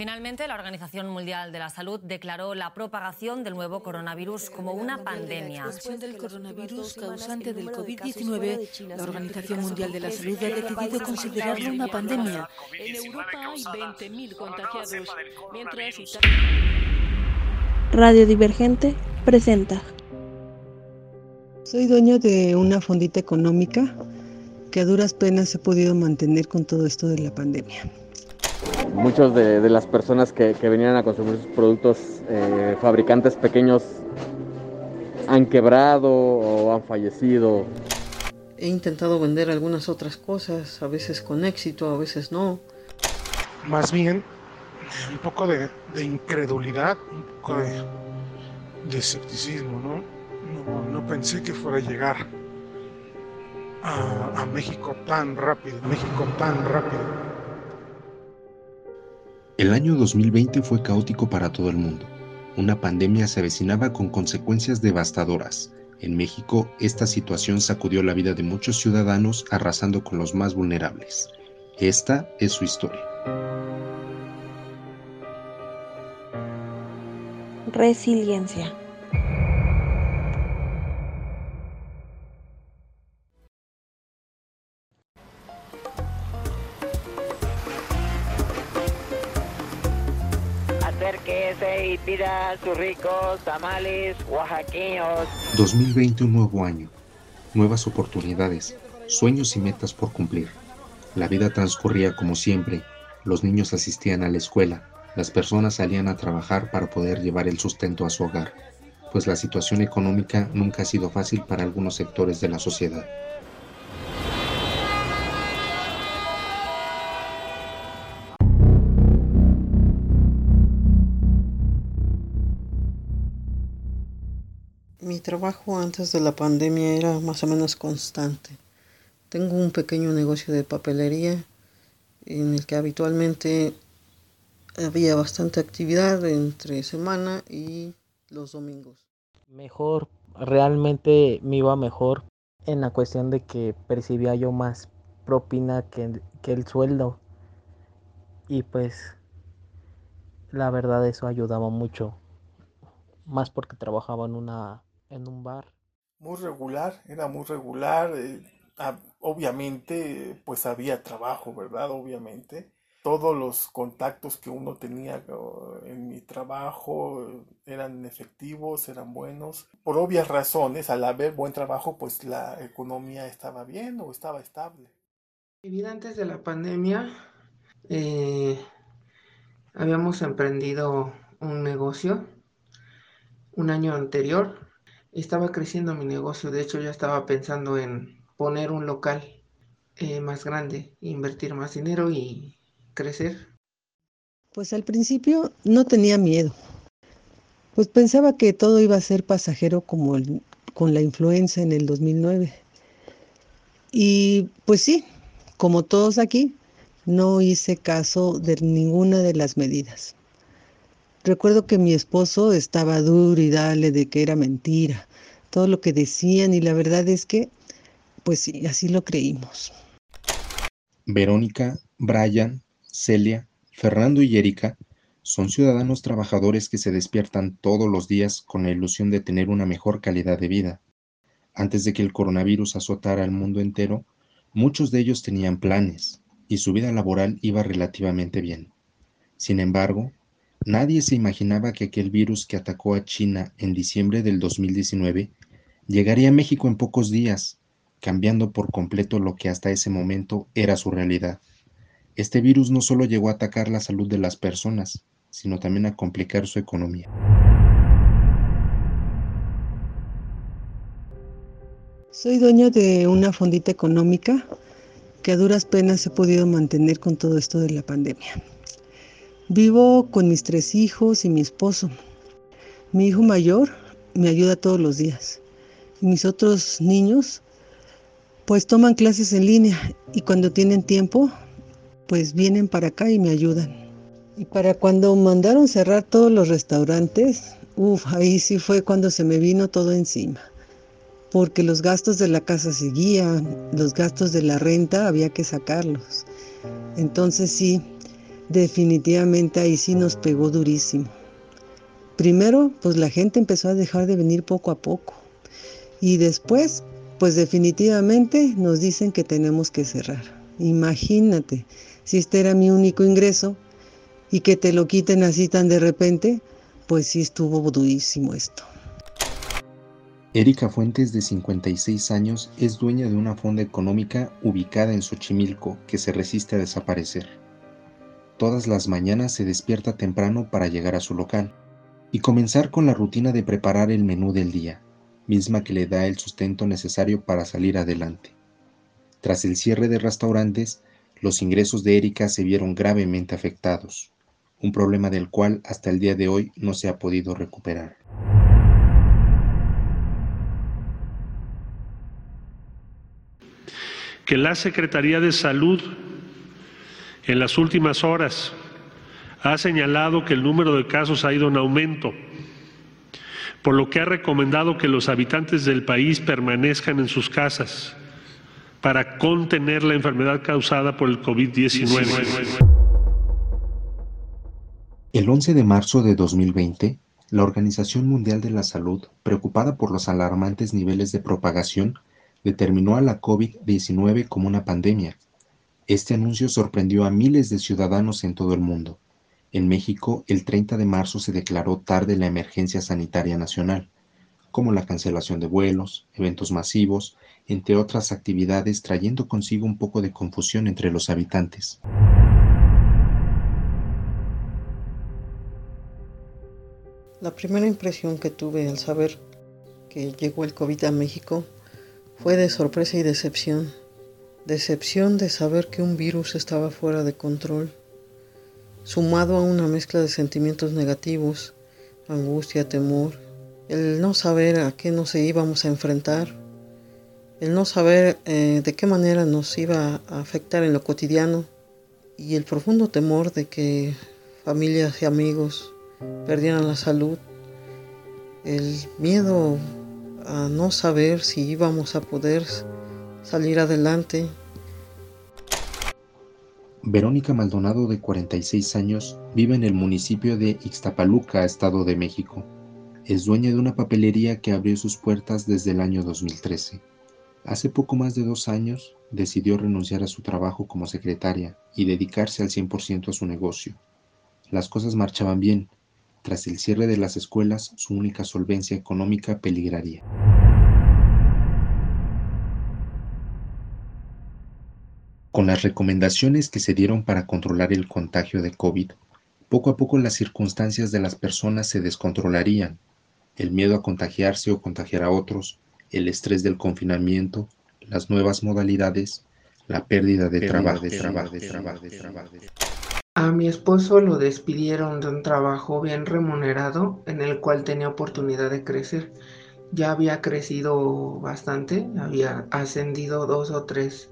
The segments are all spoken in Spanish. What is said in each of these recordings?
Finalmente, la Organización Mundial de la Salud declaró la propagación del nuevo coronavirus como una pandemia. La del coronavirus causante del COVID-19, la Organización Mundial de la Salud ha decidido considerarlo una pandemia. En Europa hay 20.000 contagiados, mientras Radio Divergente presenta. Soy dueño de una fondita económica que a duras penas he podido mantener con todo esto de la pandemia. Muchos de, las personas que, venían a consumir sus productos, eh, fabricantes pequeños, han quebrado o han fallecido. He intentado vender algunas otras cosas, a veces con éxito, a veces no. Más bien, un poco de, incredulidad, un poco de, escepticismo, ¿no? ¿no? pensé que fuera a llegar a, a México tan rápido, México tan rápido. El año 2020 fue caótico para todo el mundo. Una pandemia se avecinaba con consecuencias devastadoras. En México, esta situación sacudió la vida de muchos ciudadanos arrasando con los más vulnerables. Esta es su historia. Resiliencia. Sus tamales oaxaqueños. 2020 un nuevo año, nuevas oportunidades, sueños y metas por cumplir. La vida transcurría como siempre, los niños asistían a la escuela, las personas salían a trabajar para poder llevar el sustento a su hogar, pues la situación económica nunca ha sido fácil para algunos sectores de la sociedad. Mi trabajo antes de la pandemia era más o menos constante. Tengo un pequeño negocio de papelería en el que habitualmente había bastante actividad entre semana y los domingos. Mejor, realmente me iba mejor en la cuestión de que percibía yo más propina que, que el sueldo. Y pues la verdad eso ayudaba mucho. Más porque trabajaba en una en un bar. Muy regular, era muy regular. Eh, obviamente, pues había trabajo, ¿verdad? Obviamente. Todos los contactos que uno tenía en mi trabajo eh, eran efectivos, eran buenos. Por obvias razones, al haber buen trabajo, pues la economía estaba bien o estaba estable. Mi vida antes de la pandemia, eh, habíamos emprendido un negocio un año anterior estaba creciendo mi negocio, de hecho ya estaba pensando en poner un local eh, más grande, invertir más dinero y crecer. Pues al principio no tenía miedo, pues pensaba que todo iba a ser pasajero como con la influenza en el 2009. Y pues sí, como todos aquí, no hice caso de ninguna de las medidas. Recuerdo que mi esposo estaba duro y dale de que era mentira, todo lo que decían y la verdad es que, pues sí, así lo creímos. Verónica, Brian, Celia, Fernando y Erika son ciudadanos trabajadores que se despiertan todos los días con la ilusión de tener una mejor calidad de vida. Antes de que el coronavirus azotara al mundo entero, muchos de ellos tenían planes y su vida laboral iba relativamente bien. Sin embargo, Nadie se imaginaba que aquel virus que atacó a China en diciembre del 2019 llegaría a México en pocos días, cambiando por completo lo que hasta ese momento era su realidad. Este virus no solo llegó a atacar la salud de las personas, sino también a complicar su economía. Soy dueño de una fondita económica que a duras penas he podido mantener con todo esto de la pandemia. Vivo con mis tres hijos y mi esposo. Mi hijo mayor me ayuda todos los días. Mis otros niños pues toman clases en línea y cuando tienen tiempo pues vienen para acá y me ayudan. Y para cuando mandaron cerrar todos los restaurantes, uff, ahí sí fue cuando se me vino todo encima. Porque los gastos de la casa seguían, los gastos de la renta había que sacarlos. Entonces sí, definitivamente ahí sí nos pegó durísimo. Primero, pues la gente empezó a dejar de venir poco a poco. Y después, pues definitivamente nos dicen que tenemos que cerrar. Imagínate, si este era mi único ingreso y que te lo quiten así tan de repente, pues sí estuvo durísimo esto. Erika Fuentes, de 56 años, es dueña de una fonda económica ubicada en Xochimilco que se resiste a desaparecer. Todas las mañanas se despierta temprano para llegar a su local y comenzar con la rutina de preparar el menú del día, misma que le da el sustento necesario para salir adelante. Tras el cierre de restaurantes, los ingresos de Erika se vieron gravemente afectados, un problema del cual hasta el día de hoy no se ha podido recuperar. que la Secretaría de Salud en las últimas horas ha señalado que el número de casos ha ido en aumento, por lo que ha recomendado que los habitantes del país permanezcan en sus casas para contener la enfermedad causada por el COVID-19. El 11 de marzo de 2020, la Organización Mundial de la Salud, preocupada por los alarmantes niveles de propagación, determinó a la COVID-19 como una pandemia. Este anuncio sorprendió a miles de ciudadanos en todo el mundo. En México, el 30 de marzo se declaró tarde la emergencia sanitaria nacional, como la cancelación de vuelos, eventos masivos, entre otras actividades, trayendo consigo un poco de confusión entre los habitantes. La primera impresión que tuve al saber que llegó el COVID a México fue de sorpresa y decepción. Decepción de saber que un virus estaba fuera de control, sumado a una mezcla de sentimientos negativos, angustia, temor, el no saber a qué nos íbamos a enfrentar, el no saber eh, de qué manera nos iba a afectar en lo cotidiano y el profundo temor de que familias y amigos perdieran la salud, el miedo a no saber si íbamos a poder salir adelante. Verónica Maldonado, de 46 años, vive en el municipio de Ixtapaluca, Estado de México. Es dueña de una papelería que abrió sus puertas desde el año 2013. Hace poco más de dos años decidió renunciar a su trabajo como secretaria y dedicarse al 100% a su negocio. Las cosas marchaban bien, tras el cierre de las escuelas, su única solvencia económica peligraría. Con las recomendaciones que se dieron para controlar el contagio de COVID, poco a poco las circunstancias de las personas se descontrolarían. El miedo a contagiarse o contagiar a otros, el estrés del confinamiento, las nuevas modalidades, la pérdida de trabajo, de trabajo, de trabajo, de trabajo. A mi esposo lo despidieron de un trabajo bien remunerado en el cual tenía oportunidad de crecer. Ya había crecido bastante, había ascendido dos o tres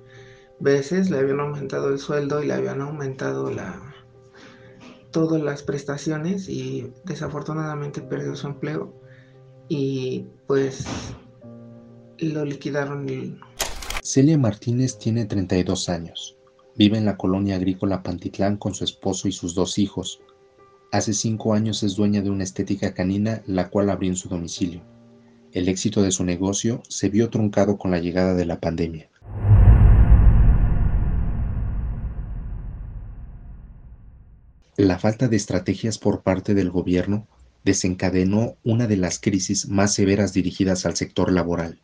veces, le habían aumentado el sueldo y le habían aumentado la todas las prestaciones y desafortunadamente perdió su empleo y pues lo liquidaron. Celia Martínez tiene 32 años. Vive en la colonia agrícola Pantitlán con su esposo y sus dos hijos. Hace cinco años es dueña de una estética canina, la cual abrió en su domicilio. El éxito de su negocio se vio truncado con la llegada de la pandemia. La falta de estrategias por parte del gobierno desencadenó una de las crisis más severas dirigidas al sector laboral.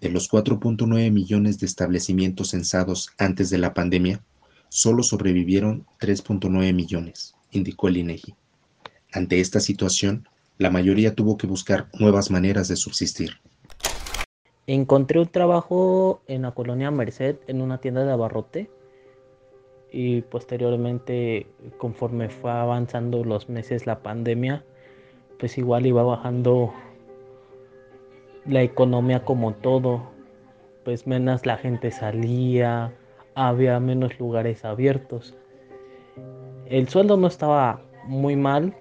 De los 4.9 millones de establecimientos censados antes de la pandemia, solo sobrevivieron 3.9 millones, indicó el INEGI. Ante esta situación, la mayoría tuvo que buscar nuevas maneras de subsistir. Encontré un trabajo en la colonia Merced en una tienda de abarrote y posteriormente conforme fue avanzando los meses la pandemia, pues igual iba bajando la economía como todo, pues menos la gente salía, había menos lugares abiertos. El sueldo no estaba muy mal,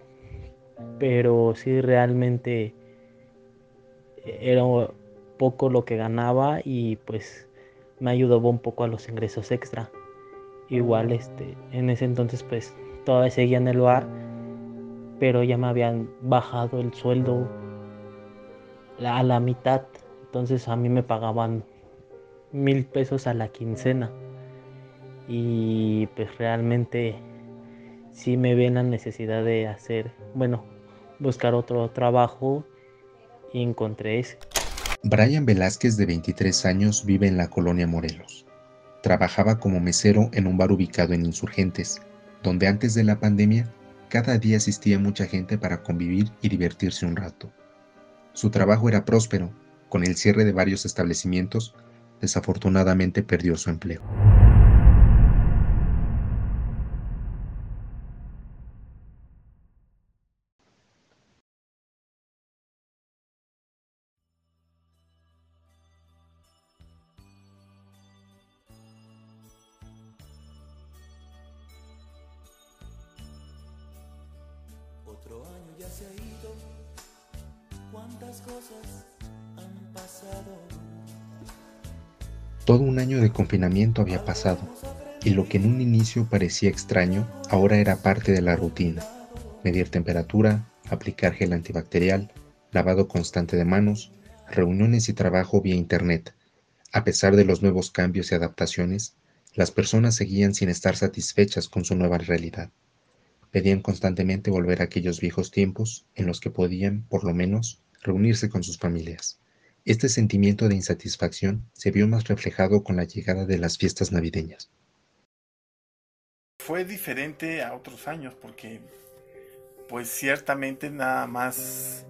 pero sí realmente era poco lo que ganaba y pues me ayudaba un poco a los ingresos extra. Igual este en ese entonces pues todavía seguía en el bar, pero ya me habían bajado el sueldo a la mitad. Entonces a mí me pagaban mil pesos a la quincena. Y pues realmente sí me ven la necesidad de hacer, bueno, buscar otro trabajo y encontré ese. Brian Velázquez, de 23 años, vive en la colonia Morelos. Trabajaba como mesero en un bar ubicado en Insurgentes, donde antes de la pandemia cada día asistía mucha gente para convivir y divertirse un rato. Su trabajo era próspero, con el cierre de varios establecimientos, desafortunadamente perdió su empleo. Año ya se ha ido. Todo un año de confinamiento había pasado, y lo que en un inicio parecía extraño, ahora era parte de la rutina. Medir temperatura, aplicar gel antibacterial, lavado constante de manos, reuniones y trabajo vía Internet. A pesar de los nuevos cambios y adaptaciones, las personas seguían sin estar satisfechas con su nueva realidad. Pedían constantemente volver a aquellos viejos tiempos en los que podían, por lo menos, reunirse con sus familias. Este sentimiento de insatisfacción se vio más reflejado con la llegada de las fiestas navideñas. Fue diferente a otros años porque, pues ciertamente nada más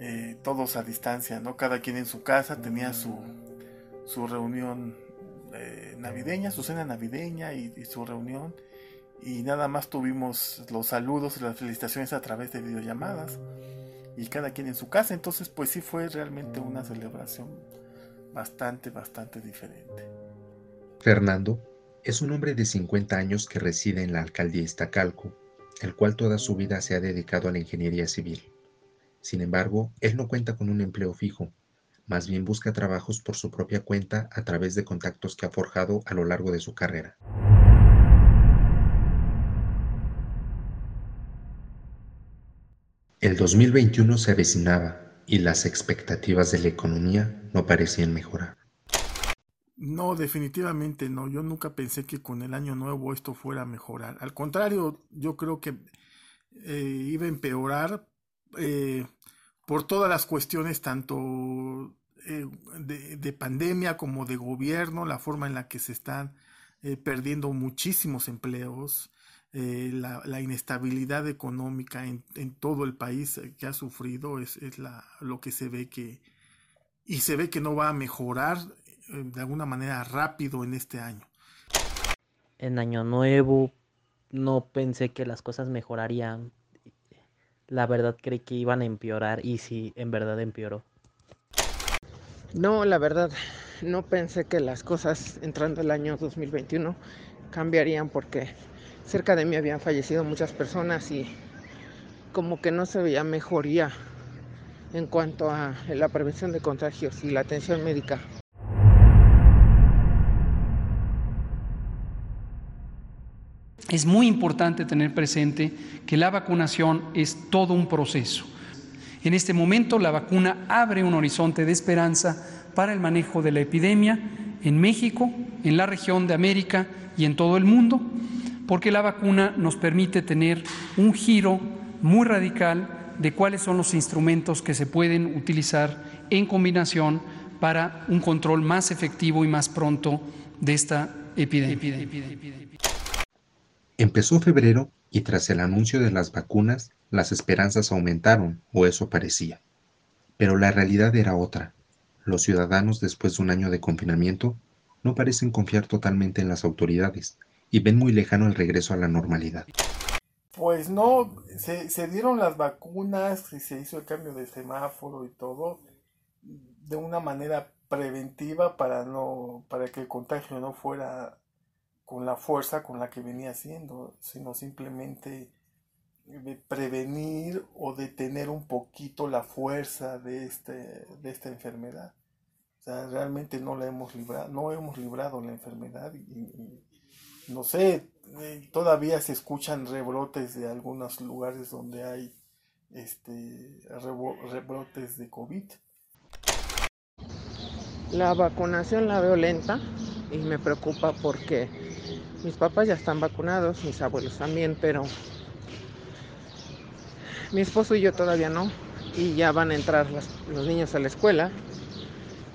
eh, todos a distancia, ¿no? Cada quien en su casa tenía su, su reunión eh, navideña, su cena navideña y, y su reunión y nada más tuvimos los saludos y las felicitaciones a través de videollamadas y cada quien en su casa. Entonces, pues sí fue realmente una celebración bastante, bastante diferente. Fernando es un hombre de 50 años que reside en la alcaldía Iztacalco, el cual toda su vida se ha dedicado a la ingeniería civil. Sin embargo, él no cuenta con un empleo fijo, más bien busca trabajos por su propia cuenta a través de contactos que ha forjado a lo largo de su carrera. El 2021 se avecinaba y las expectativas de la economía no parecían mejorar. No, definitivamente no. Yo nunca pensé que con el año nuevo esto fuera a mejorar. Al contrario, yo creo que eh, iba a empeorar eh, por todas las cuestiones, tanto eh, de, de, pandemia como de gobierno, la forma en la que se están perdiendo muchísimos empleos, eh, la, la, inestabilidad económica en, en, todo el país que ha sufrido es, es la, lo que se ve que y se ve que no va a mejorar eh, de alguna manera rápido en este año. En año nuevo no pensé que las cosas mejorarían. La verdad creí que iban a empeorar y sí, en verdad empeoró. No, la verdad, no pensé que las cosas entrando el año 2021 cambiarían porque cerca de mí habían fallecido muchas personas y como que no se veía mejoría en cuanto a la prevención de contagios y la atención médica. Es muy importante tener presente que la vacunación es todo un proceso. En este momento la vacuna abre un horizonte de esperanza para el manejo de la epidemia en México, en la región de América y en todo el mundo porque la vacuna nos permite tener un giro muy radical de cuáles son los instrumentos que se pueden utilizar en combinación para un control más efectivo y más pronto de esta epidemia. Empezó febrero y tras el anuncio de las vacunas, las esperanzas aumentaron, o eso parecía. Pero la realidad era otra. Los ciudadanos, después de un año de confinamiento, no parecen confiar totalmente en las autoridades y ven muy lejano el regreso a la normalidad. Pues no, se, dieron las vacunas y se hizo el cambio de semáforo y todo de una manera preventiva para no para que el contagio no fuera con la fuerza con la que venía siendo, sino simplemente de prevenir o detener un poquito la fuerza de este de esta enfermedad. O sea, realmente no la hemos librado, no hemos librado la enfermedad y no sé, eh, todavía se escuchan rebrotes de algunos lugares donde hay este rebrotes de COVID. La vacunación la veo lenta y me preocupa porque mis papás ya están vacunados, mis abuelos también, pero mi esposo y yo todavía no. Y ya van a entrar los niños a la escuela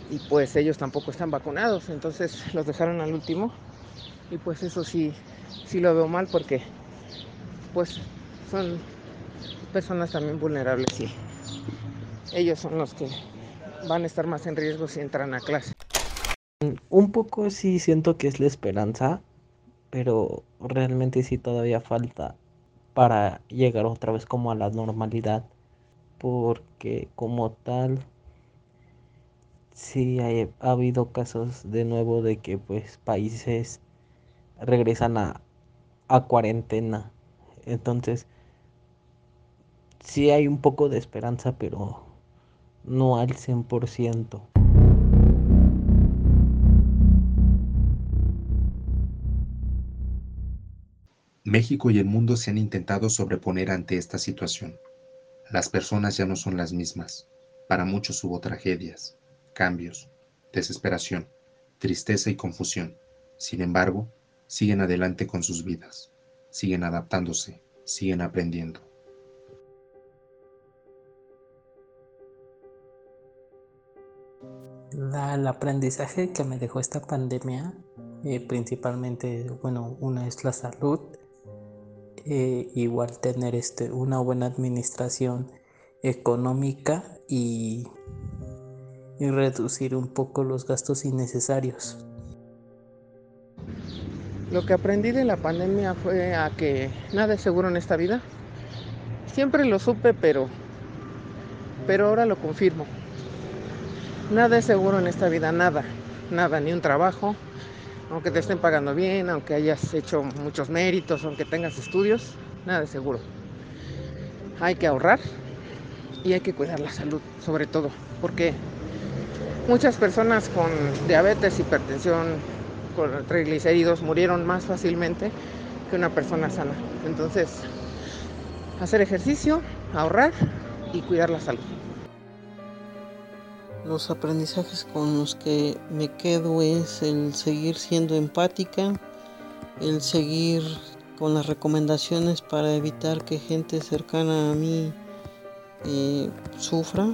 y pues ellos tampoco están vacunados, entonces los dejaron al último y pues eso sí, sí lo veo mal porque pues son personas también vulnerables y ellos son los que van a estar más en riesgo si entran a clase. Un poco sí siento que es la esperanza, pero realmente sí todavía falta para llegar otra vez como a la normalidad, porque como tal sí ha habido casos de nuevo de que pues países regresan a, a cuarentena. Entonces, sí hay un poco de esperanza, pero no al 100%. México y el mundo se han intentado sobreponer ante esta situación. Las personas ya no son las mismas. Para muchos hubo tragedias, cambios, desesperación, tristeza y confusión. Sin embargo, siguen adelante con sus vidas, siguen adaptándose, siguen aprendiendo. el aprendizaje que me dejó esta pandemia, eh, principalmente, bueno, una es la salud, eh, igual tener este, una buena administración económica y, y reducir un poco los gastos innecesarios. Lo que aprendí de la pandemia fue a que nada es seguro en esta vida. Siempre lo supe, pero, pero ahora lo confirmo. Nada es seguro en esta vida, nada, nada, ni un trabajo, aunque te estén pagando bien, aunque hayas hecho muchos méritos, aunque tengas estudios, nada es seguro. Hay que ahorrar y hay que cuidar la salud, sobre todo, porque muchas personas con diabetes, hipertensión, con triglicéridos murieron más fácilmente que una persona sana. Entonces, hacer ejercicio, ahorrar y cuidar la salud. Los aprendizajes con los que me quedo es el seguir siendo empática, el seguir con las recomendaciones para evitar que gente cercana a mí eh, sufra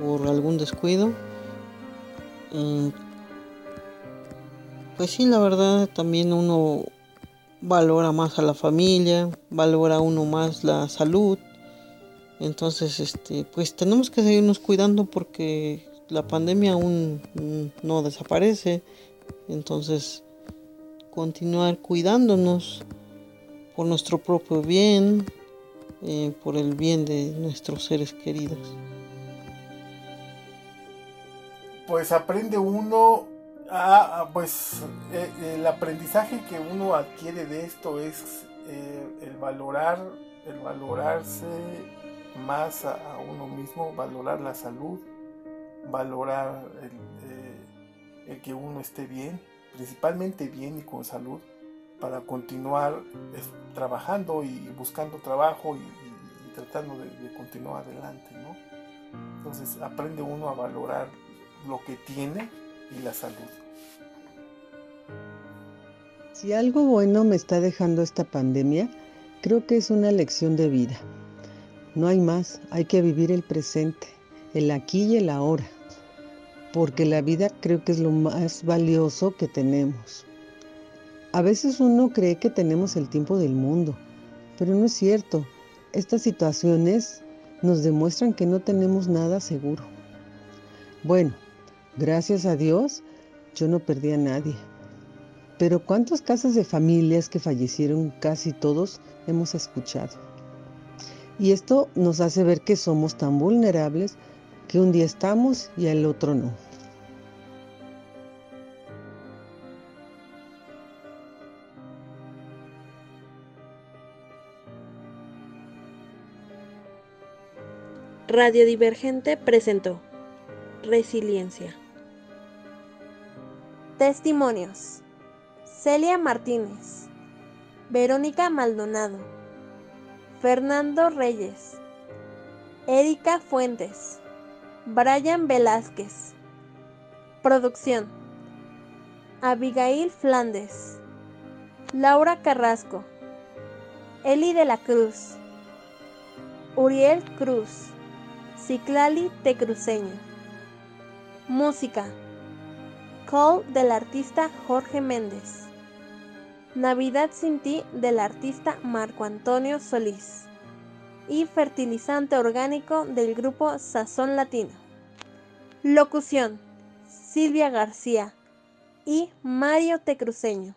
por algún descuido. Eh, pues sí, la verdad también uno valora más a la familia, valora uno más la salud. Entonces, este, pues tenemos que seguirnos cuidando porque la pandemia aún no desaparece. Entonces, continuar cuidándonos por nuestro propio bien, eh, por el bien de nuestros seres queridos. Pues aprende uno Ah, ah, pues eh, el aprendizaje que uno adquiere de esto es eh, el valorar, el valorarse más a, uno mismo, valorar la salud, valorar el, eh, que uno esté bien, principalmente bien y con salud, para continuar trabajando y buscando trabajo y, tratando de, continuar adelante, ¿no? Entonces aprende uno a valorar lo que tiene y la salud. Si algo bueno me está dejando esta pandemia, creo que es una lección de vida. No hay más, hay que vivir el presente, el aquí y el ahora, porque la vida creo que es lo más valioso que tenemos. A veces uno cree que tenemos el tiempo del mundo, pero no es cierto. Estas situaciones nos demuestran que no tenemos nada seguro. Bueno, gracias a Dios, yo no perdí a nadie pero ¿cuántos casos de familias que fallecieron casi todos hemos escuchado? Y esto nos hace ver que somos tan vulnerables que un día estamos y al otro no. Radio Divergente presentó Resiliencia. Testimonios. Celia Martínez. Verónica Maldonado, Fernando Reyes, Erika Fuentes, Brian Velázquez. Producción. Abigail Flandes, Laura Carrasco, Eli de la Cruz, Uriel Cruz, Ciclali Tecruceño. Música. Call del artista Jorge Méndez. Navidad sin ti del artista Marco Antonio Solís. Y fertilizante orgánico del grupo Sazón Latino. Locución. Silvia García y Mario Tecruceño.